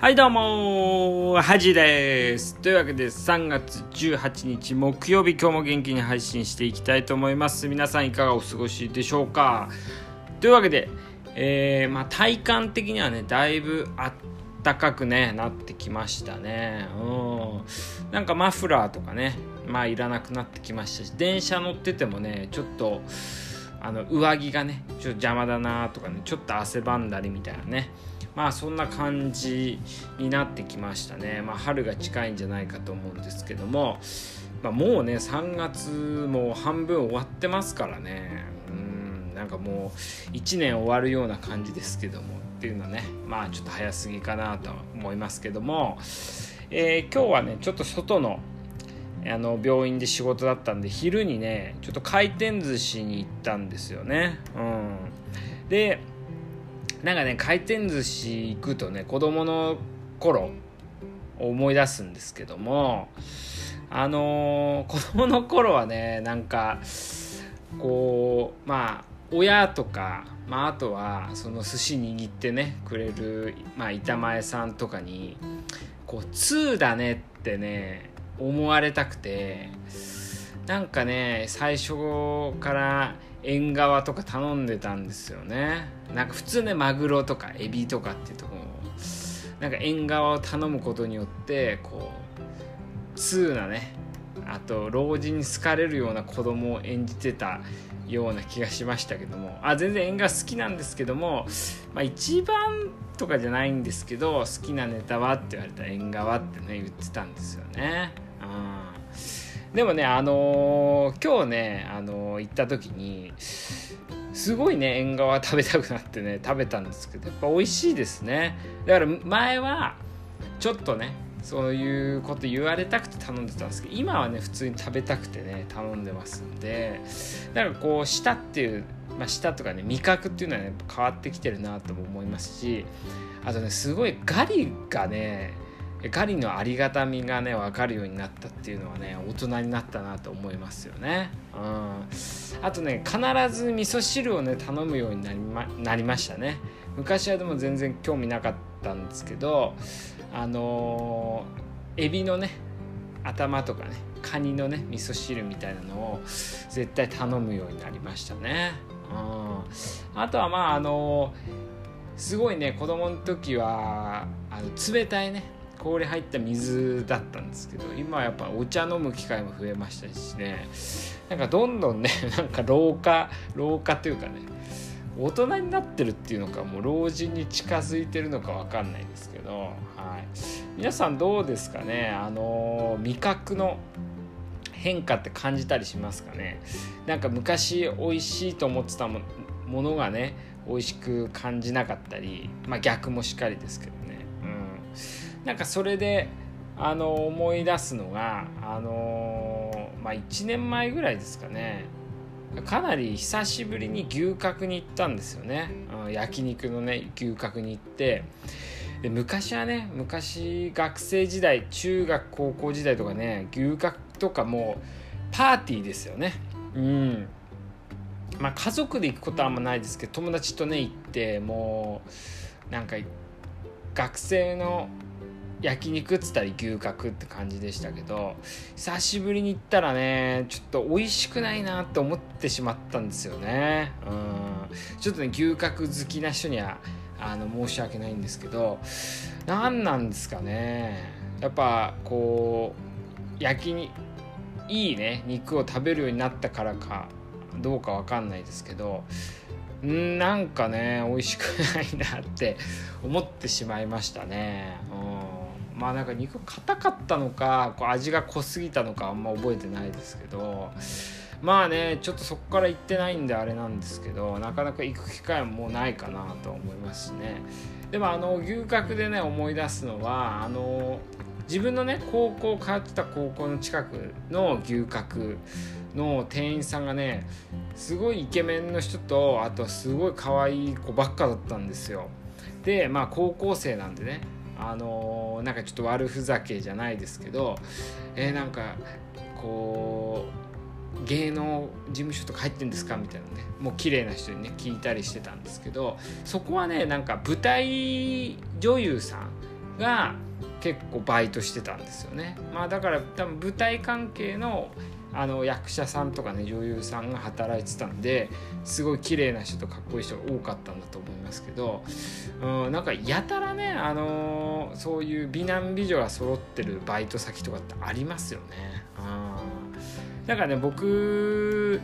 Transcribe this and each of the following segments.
はいどうもはじです。というわけで3月18日木曜日今日も元気に配信していきたいと思います。皆さんいかがお過ごしでしょうか？というわけで、えー、まあ、体感的にはねだいぶあったかくねなってきましたね。うん。なんかマフラーとかねまあいらなくなってきましたし電車乗っててもねちょっとあの上着がねちょっと邪魔だなとかねちょっと汗ばんだりみたいなね。まあそんな感じになってきましたね、まあ、春が近いんじゃないかと思うんですけども、まあ、もうね3月も半分終わってますからね。うんなんかもう1年終わるような感じですけども。っていうのはねまあちょっと早すぎかなと思いますけども、えー、今日はねちょっと外のあの病院で仕事だったんで昼にねちょっと回転寿司に行ったんですよね。うん、でなんかね回転寿司行くとね子供の頃思い出すんですけどもあのー、子供の頃はねなんかこうまあ親とか、まあ、あとはその寿司握ってねくれる、まあ、板前さんとかにこう2だねってね思われたくてなんかね最初から縁側とか頼んでたんですよねなんか普通ねマグロとかエビとかっていうとこなんか縁側を頼むことによってこう通なねあと老人に好かれるような子供を演じてたような気がしましたけどもあ全然縁側好きなんですけども、まあ、一番とかじゃないんですけど好きなネタはって言われたら縁側ってね言ってたんですよね。うん。でもねあのー、今日ね、あのー、行った時にすごいね縁側食べたくなってね食べたんですけどやっぱ美味しいですね。だから前はちょっとねそういうこと言われたくて頼んでたんですけど今はね普通に食べたくてね頼んでますんでだからこう舌っていう、まあ、舌とかね味覚っていうのはね変わってきてるなとも思いますしあとねすごいガリがねガリのありがたみがね分かるようになったっていうのはね大人になったなと思いますよね。うん、あとね必ず味噌汁をね頼むようになりまなりましたね。昔はでも全然興味なかったんですけどあのー、エビのね頭とかねカニのね味噌汁みたいなのを絶対頼むようになりましたね。うん、あとはまああのー、すごいね子供の時はあの冷たいね氷入った水だったんですけど今はやっぱお茶飲む機会も増えましたしね。なんかどんどんね なんか老化老化というかね大人になってるっていうのかもう老人に近づいてるのか分かんないですけど、はい、皆さんどうですかね？あの味覚の変化って感じたりしますかね？なんか昔美味しいと思ってたものがね美味しく感じなかったりまあ逆もしっかりですけど。なんかそれであの思い出すのがあのまあ1年前ぐらいですかね。かなり久しぶりに牛角に行ったんですよね、うん、焼肉のね牛角に行って。で昔はね昔学生時代中学高校時代とかね牛角とかもうパーティーですよね。うん。まあ家族で行くことはあんまないですけど友達とね行ってもうなんか学生の焼肉っつったり牛角って感じでしたけど久しぶりに行ったらねちょっと美味しくないなって思ってしまったんですよね。うん。ちょっとね牛角好きな人にはあの申し訳ないんですけど何なんですかね。やっぱこう焼きいいね肉を食べるようになったからかどうか分かんないですけどんなんかね美味しくないなって思ってしまいましたね。うん。まあなんか肉硬かったのかこう味が濃すぎたのかあんま覚えてないですけどまあねちょっとそこから行ってないんであれなんですけどなかなか行く機会ももうないかなと思いますしね。でもあの牛角でね思い出すのはあの自分のね高校通ってた高校の近くの牛角の店員さんがねすごいイケメンの人とあとすごい可愛い子ばっかだったんですよ。でまあ高校生なんでねあのー、なんかちょっと悪ふざけじゃないですけどえー、なんかこう芸能事務所とか入ってんですかみたいなねもう綺麗な人にね聞いたりしてたんですけどそこはねなんか舞台女優さんが結構バイトしてたんですよね。まあ、だから多分舞台関係のあの役者さんとかね女優さんが働いてたんですごい綺麗な人とかっこいい人が多かったんだと思いますけど、うん、なんかやたらね、あのー、そういう美男美女が揃ってるバイト先とかってありますよね。うん、だからね僕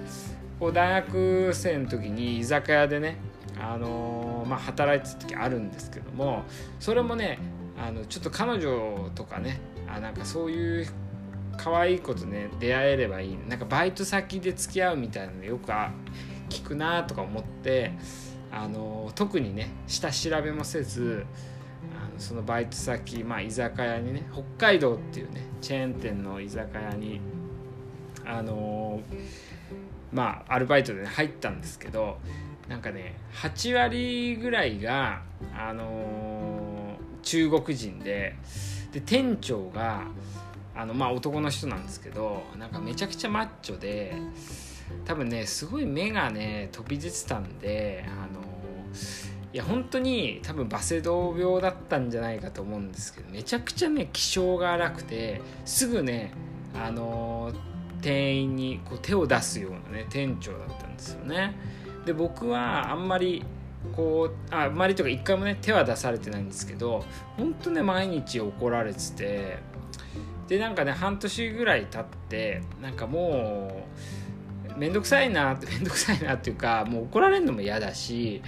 大学生の時に居酒屋でね、あのー、まあ、働いてた時あるんですけどもそれもねあのちょっと彼女とかねあなんかそういう可愛い子とね出会えればいい。なんかバイト先で付き合うみたいなのよく聞くなとか思ってあの特にね下調べもせずあのそのバイト先、まあ、居酒屋にね北海道っていうねチェーン店の居酒屋にあのまあアルバイトで、ね、入ったんですけどなんかね8割ぐらいがあの中国人でで店長があのまあ男の人なんですけどなんかめちゃくちゃマッチョで多分ねすごい目がね飛び出てたんであのいや本当に多分バセドウ病だったんじゃないかと思うんですけどめちゃくちゃね気性が荒くてすぐねあの店員にこう手を出すようなね店長だったんですよね。で僕はあんまりこうあんまりとか一回もね手は出されてないんですけど本当ね毎日怒られててでなんかね半年ぐらい経ってなんかもう面倒くさいなって 面倒くさいなっていうかもう怒られるのも嫌だし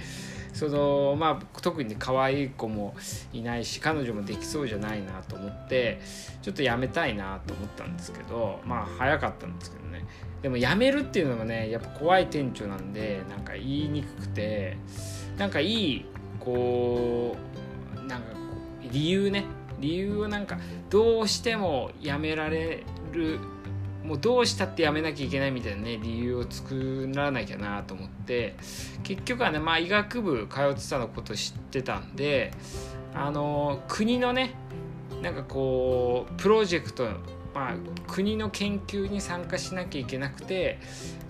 そのまあ特に可愛い子もいないし彼女もできそうじゃないなと思ってちょっとやめたいなと思ったんですけどまあ早かったんですけどね。でも辞めるっていうのもねやっぱ怖い店長なんでなんか言いにくくてなんかいいこうなんかこう理由ね理由をなんかどうしてもやめられるもうどうしたってやめなきゃいけないみたいなね理由を作らなきゃなと思って結局はねまあ医学部通ってたのこと知ってたんであの国のねなんかこうプロジェクトまあ国の研究に参加しなきゃいけなくて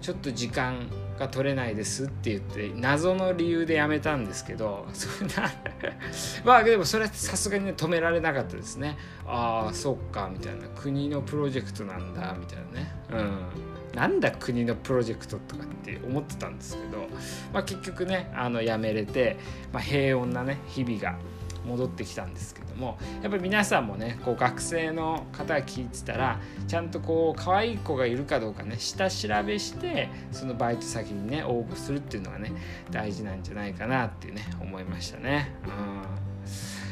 ちょっと時間が取れないですって言って謎の理由でやめたんですけど そんな まあでもそれはさすがにね止められなかったですね。ああそっかみたいな国のプロジェクトなんだみたいなね。うん。なんだ国のプロジェクトとかって思ってたんですけど、まあ、結局ねあのやめれて、まあ、平穏なね日々が戻ってきたんですけどもやっぱり皆さんもねこう学生の方が聞いてたらちゃんとこう可愛い子がいるかどうかね下調べしてそのバイト先にね応募するっていうのがね大事なんじゃないかなっていうね思いましたね。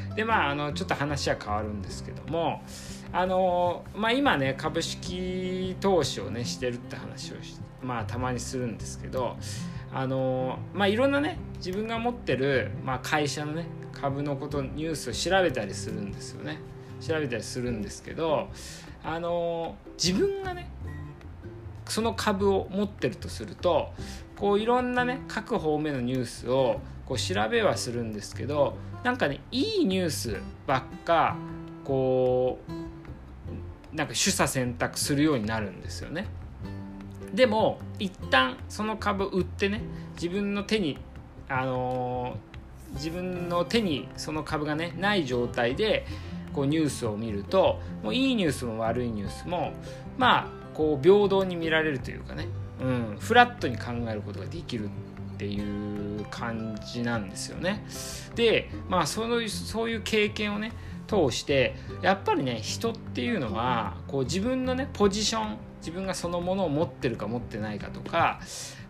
うん、でまああのちょっと話は変わるんですけどもあのまあ、今ね株式投資をねしてるって話をまあたまにするんですけどあのまあいろんなね自分が持ってる、まあ、会社のね株のことニュースを調べたりするんですよね調べたりするんですけどあの自分がねその株を持ってるとするとこういろんなね各方面のニュースをこう調べはするんですけどなんかねいいニュースばっかこうなんか取捨選択するようになるんですよね。でも一旦その株売ってね自分の手にあの自分の手にその株がねない状態でこうニュースを見るともういいニュースも悪いニュースもまあこう平等に見られるというかね、うん、フラットに考えることができるっていう感じなんですよね。でまあそのそういう経験をね通してやっぱりね人っていうのはこう自分のねポジション自分がそのものを持ってるか持ってないかとか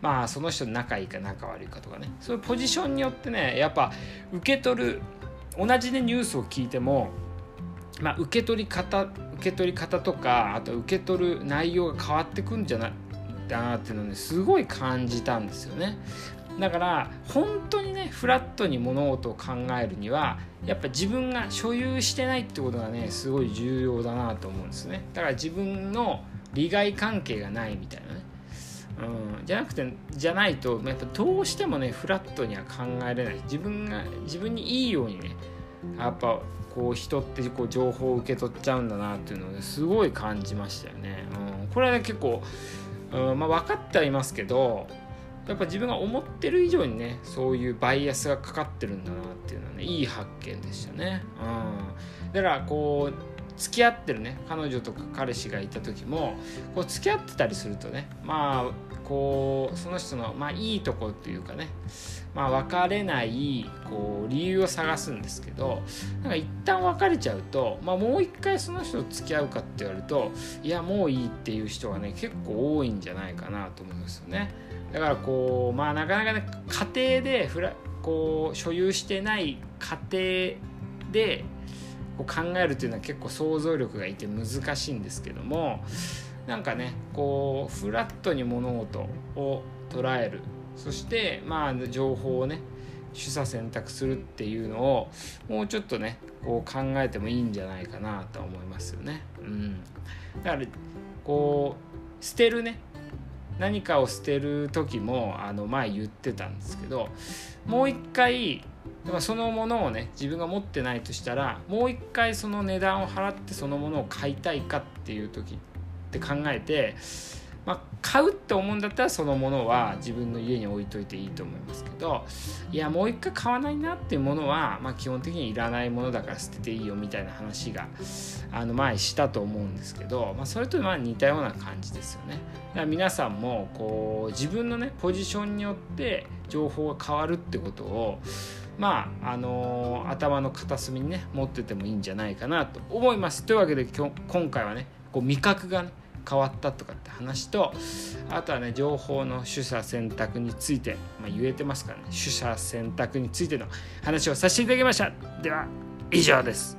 まあその人仲いいか仲悪いかとかね。そういうポジションによってねやっぱ受け取る同じねニュースを聞いてもまあ、受け取り方受け取り方とかあと受け取る内容が変わってくんじゃないだなっていうのをねすごい感じたんですよね。だから本当にねフラットに物事を考えるにはやっぱ自分が所有してないってことがねすごい重要だなと思うんですね。だから自分の利害関係がないみたいなね。うん、じゃなくてじゃないとやっぱどうしてもねフラットには考えれない。自分が自分にいいようにねやっぱこう人ってこう情報を受け取っちゃうんだなっていうのを、すごい感じましたよね。うん、これはね結構、うんまあ、分かってはいますけどやっぱ自分が思ってる以上にねそういうバイアスがかかってるんだなっていうのはねいい発見でしたね。うん、だからこう付き合ってるね彼女とか彼氏がいた時もこう付き合ってたりするとねまあこうその人の、まあ、いいとこっていうかね、まあ、別れないこう理由を探すんですけどなんか一旦別れちゃうと、まあ、もう一回その人と付き合うかって言われるといやもういいっていう人がね結構多いんじゃないかなと思いますよね。だからこうまあなかなかね家庭でこう所有してない家庭でこう考えるというのは結構想像力がいて難しいんですけどもなんかねこうフラットに物事を捉える。そしてまあ情報をね取捨選択するっていうのをもうちょっとねこう考えてもいいんじゃないかなと思いますよね。うん、だからこう捨てるね。何かを捨てる時もあの前言ってたんですけどもう一回そのものをね自分が持ってないとしたらもう一回その値段を払ってそのものを買いたいかっていう時って考えて、まあ、買うって思うんだったらそのものは自分の家に置いといていいと思いますけどいやもう一回買わないなっていうものは、まあ、基本的にいらないものだから捨てていいよみたいな話があの前したと思うんですけど、まあ、それとまあ似たような感じですよね。だから皆さんもこう自分のねポジションによって情報が変わるってことをまああのー、頭の片隅にね持っててもいいんじゃないかなと思います。というわけで今回はねこう味覚がね変わったとかって話とあとはね情報の取捨選択について、まあ、言えてますからね取捨選択についての話をさせていただきましたでは以上です。